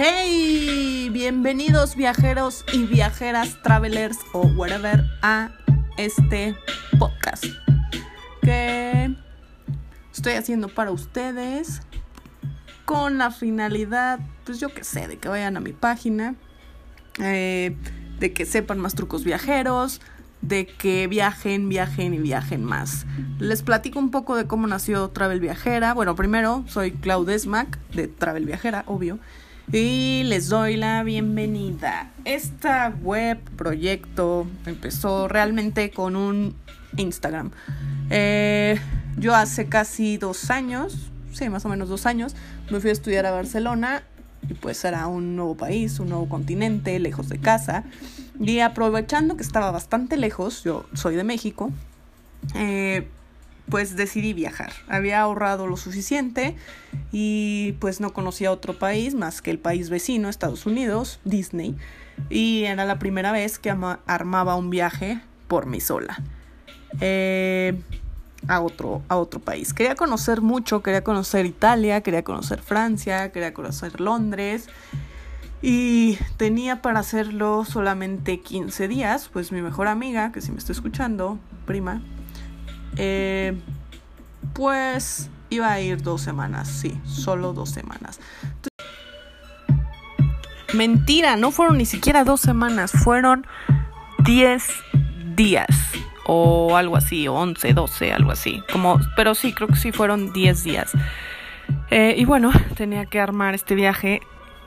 Hey, bienvenidos viajeros y viajeras, travelers o whatever a este podcast que estoy haciendo para ustedes con la finalidad, pues yo que sé, de que vayan a mi página, eh, de que sepan más trucos viajeros, de que viajen, viajen y viajen más. Les platico un poco de cómo nació Travel Viajera. Bueno, primero soy Claudes Mac de Travel Viajera, obvio. Y les doy la bienvenida. Esta web, proyecto, empezó realmente con un Instagram. Eh, yo hace casi dos años, sí, más o menos dos años, me fui a estudiar a Barcelona y pues era un nuevo país, un nuevo continente, lejos de casa. Y aprovechando que estaba bastante lejos, yo soy de México, eh, pues decidí viajar. Había ahorrado lo suficiente y pues no conocía otro país más que el país vecino, Estados Unidos, Disney. Y era la primera vez que armaba un viaje por mí sola. Eh, a otro, a otro país. Quería conocer mucho, quería conocer Italia, quería conocer Francia, quería conocer Londres. Y tenía para hacerlo solamente 15 días, pues mi mejor amiga, que si me está escuchando, prima, eh, pues iba a ir dos semanas, sí, solo dos semanas. Mentira, no fueron ni siquiera dos semanas, fueron 10 días o algo así, 11, 12, algo así. Como, pero sí, creo que sí fueron 10 días. Eh, y bueno, tenía que armar este viaje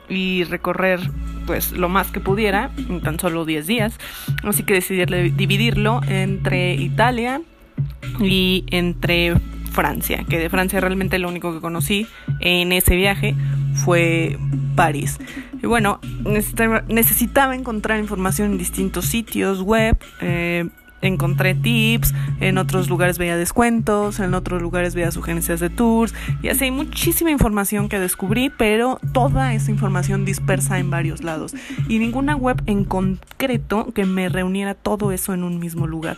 y recorrer pues lo más que pudiera en tan solo 10 días. Así que decidí dividirlo entre Italia y entre Francia, que de Francia realmente lo único que conocí en ese viaje fue París. Y bueno, necesitaba encontrar información en distintos sitios web. Eh, encontré tips, en otros lugares veía descuentos, en otros lugares veía sugerencias de tours y así hay muchísima información que descubrí, pero toda esa información dispersa en varios lados y ninguna web en concreto que me reuniera todo eso en un mismo lugar.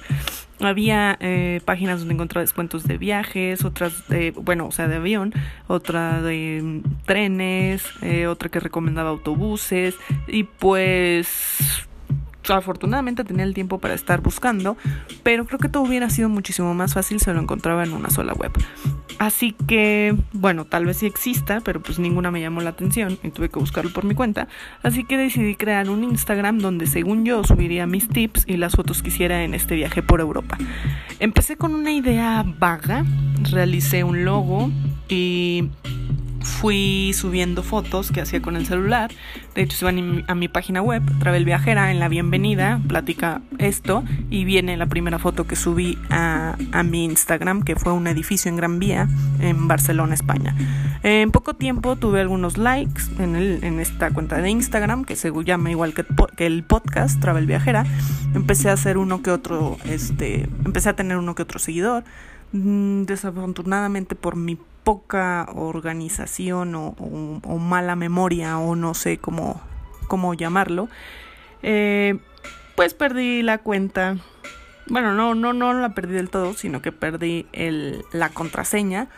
Había eh, páginas donde encontraba descuentos de viajes, otras de, bueno, o sea, de avión, otra de mm, trenes, eh, otra que recomendaba autobuses y pues afortunadamente tenía el tiempo para estar buscando, pero creo que todo hubiera sido muchísimo más fácil si lo encontraba en una sola web. Así que, bueno, tal vez sí exista, pero pues ninguna me llamó la atención y tuve que buscarlo por mi cuenta. Así que decidí crear un Instagram donde según yo subiría mis tips y las fotos que hiciera en este viaje por Europa. Empecé con una idea vaga, realicé un logo y fui subiendo fotos que hacía con el celular. De hecho, se van a mi página web, Travel Viajera, en la bienvenida, platica esto y viene la primera foto que subí a, mi Instagram, que fue un edificio en Gran Vía, en Barcelona, España. En poco tiempo tuve algunos likes en, el, en esta cuenta de Instagram, que se llama igual que, que el podcast Travel Viajera. Empecé a hacer uno que otro, este, empecé a tener uno que otro seguidor. Mm, desafortunadamente por mi poca organización o, mala memoria o no sé cómo, cómo llamarlo, eh, pues perdí la cuenta. Bueno, no, no, no la perdí del todo, sino que perdí el, la contraseña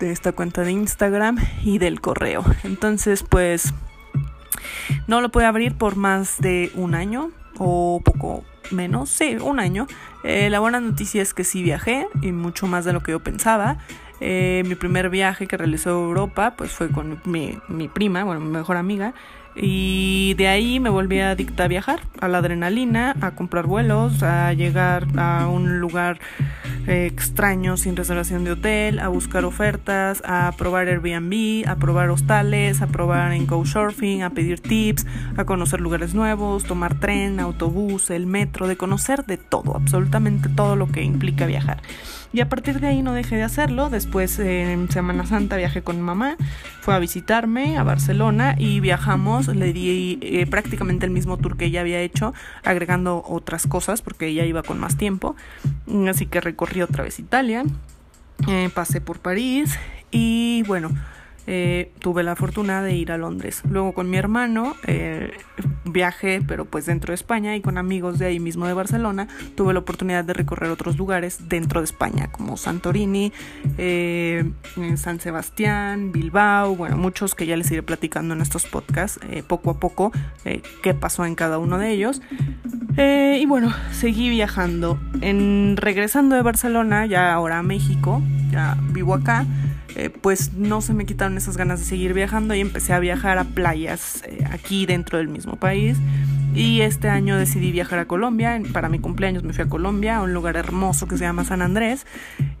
de esta cuenta de Instagram y del correo. Entonces, pues no lo pude abrir por más de un año o poco menos, sí, un año. Eh, la buena noticia es que sí viajé y mucho más de lo que yo pensaba. Eh, mi primer viaje que realizó a Europa pues fue con mi, mi prima, bueno, mi mejor amiga. Y de ahí me volví adicta a viajar, a la adrenalina, a comprar vuelos, a llegar a un lugar eh, extraño sin reservación de hotel, a buscar ofertas, a probar Airbnb, a probar hostales, a probar en Couchsurfing, a pedir tips, a conocer lugares nuevos, tomar tren, autobús, el metro, de conocer de todo, absolutamente todo lo que implica viajar. Y a partir de ahí no dejé de hacerlo. Después en Semana Santa viajé con mi mamá, fue a visitarme a Barcelona y viajamos, le di eh, prácticamente el mismo tour que ella había hecho, agregando otras cosas porque ella iba con más tiempo. Así que recorrí otra vez Italia, eh, pasé por París y bueno, eh, tuve la fortuna de ir a Londres. Luego con mi hermano eh, viajé, pero pues dentro de España y con amigos de ahí mismo de Barcelona tuve la oportunidad de recorrer otros lugares dentro de España, como Santorini, eh, San Sebastián, Bilbao, bueno, muchos que ya les iré platicando en estos podcasts poco a poco qué pasó en cada uno de ellos. y bueno, seguí viajando. Regresando de Barcelona, ya ahora a México, ya vivo acá. Eh, pues no se me quitaron esas ganas de seguir viajando y empecé a viajar a playas eh, aquí dentro del mismo país. Y este año decidí viajar a Colombia. Para mi cumpleaños me fui a Colombia, a un lugar hermoso que se llama San Andrés.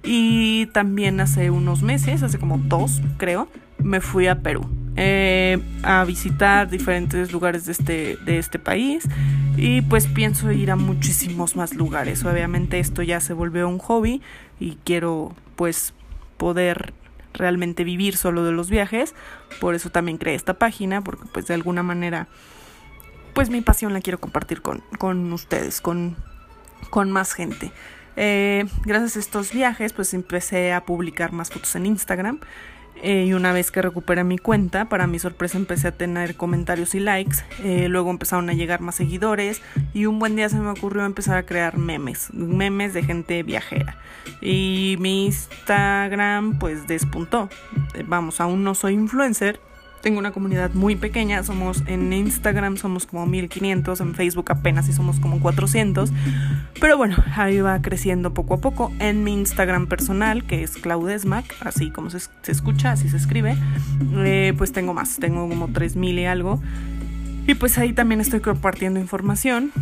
Y también hace unos meses, hace como dos creo, me fui a Perú. Eh, a visitar diferentes lugares de este, de este país y pues pienso ir a muchísimos más lugares. Obviamente esto ya se volvió un hobby y quiero pues poder realmente vivir solo de los viajes. Por eso también creé esta página, porque pues de alguna manera, pues mi pasión la quiero compartir con, con ustedes, con, con más gente. Eh, gracias a estos viajes, pues empecé a publicar más fotos en Instagram. Eh, y una vez que recuperé mi cuenta, para mi sorpresa empecé a tener comentarios y likes. Eh, luego empezaron a llegar más seguidores. Y un buen día se me ocurrió empezar a crear memes. Memes de gente viajera. Y mi Instagram pues despuntó. Eh, vamos, aún no soy influencer tengo una comunidad muy pequeña, somos en Instagram somos como 1500, en Facebook apenas y somos como 400, pero bueno, ahí va creciendo poco a poco. En mi Instagram personal, que es Claudesmac, así como se, escucha, así se escribe, eh, pues tengo más, tengo como 3000 y algo. Y pues ahí también estoy compartiendo información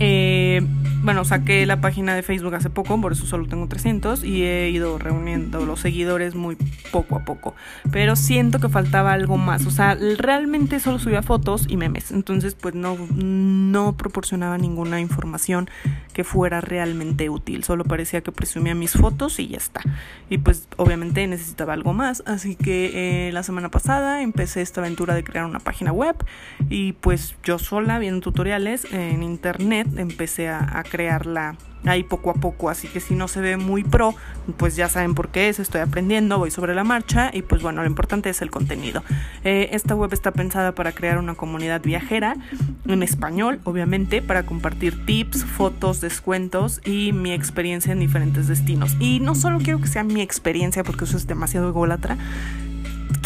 eh, bueno, saqué la página de Facebook hace poco, por eso solo tengo 300 y he ido reuniendo los seguidores muy poco a poco. Pero siento que faltaba algo más. O sea, realmente solo subía fotos y memes. Entonces, pues no, no proporcionaba ninguna información que fuera realmente útil. Solo parecía que presumía mis fotos y ya está. Y pues obviamente necesitaba algo más. Así que eh, la semana pasada empecé esta aventura de crear una página web. Y pues yo sola viendo tutoriales en internet empecé a, crearla ahí poco a poco, así que si no se ve muy pro, pues ya saben por qué es, estoy aprendiendo, voy sobre la marcha y pues bueno, lo importante es el contenido. Eh, esta web está pensada para crear una comunidad viajera en español, obviamente, para compartir tips, fotos, descuentos y mi experiencia en diferentes destinos. Y no solo quiero que sea mi experiencia, porque eso es demasiado ególatra,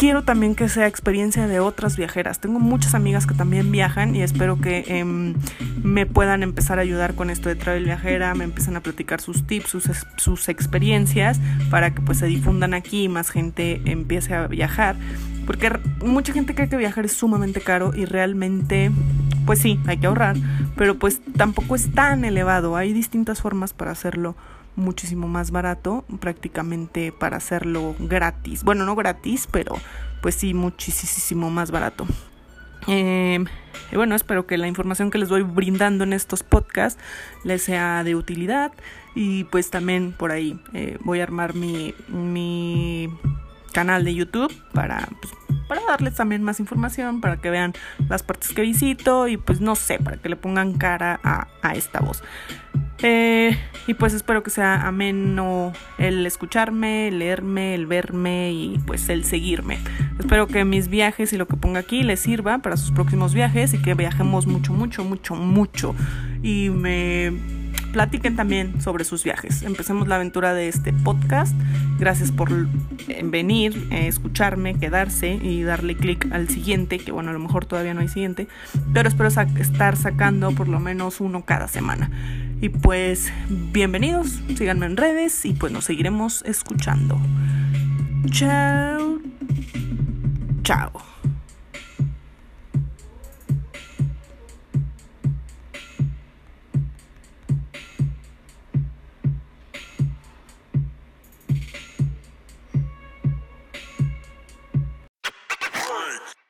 quiero también que sea experiencia de otras viajeras. Tengo muchas amigas que también viajan y espero que em, me puedan empezar a ayudar con esto de travel viajera, me empiezan a platicar sus tips, sus, sus experiencias para que pues se difundan aquí y más gente empiece a viajar. Porque mucha gente cree que viajar es sumamente caro y realmente, pues sí, hay que ahorrar, pero pues tampoco es tan elevado. Hay distintas formas para hacerlo muchísimo más barato, prácticamente para hacerlo gratis. Bueno, no gratis, pero pues sí, muchísimo más barato. Eh, y bueno, espero que la información que les voy brindando en estos podcasts les sea de utilidad y pues también por ahí eh, voy a armar mi, mi canal de YouTube para, pues, para darles también más información, para que vean las partes que visito y pues no sé, para que le pongan cara a, a esta voz. Eh, y pues espero que sea ameno el escucharme, el leerme, el verme y pues el seguirme. Espero que mis viajes y lo que ponga aquí les sirva para sus próximos viajes y que viajemos mucho, mucho, mucho, mucho. Y me platiquen también sobre sus viajes. Empecemos la aventura de este podcast. Gracias por venir, eh, escucharme, quedarse y darle clic al siguiente, que bueno, a lo mejor todavía no hay siguiente, pero espero estar sacando por lo menos uno cada semana. Y pues bienvenidos, síganme en redes y pues nos seguiremos escuchando. Chao. Chao.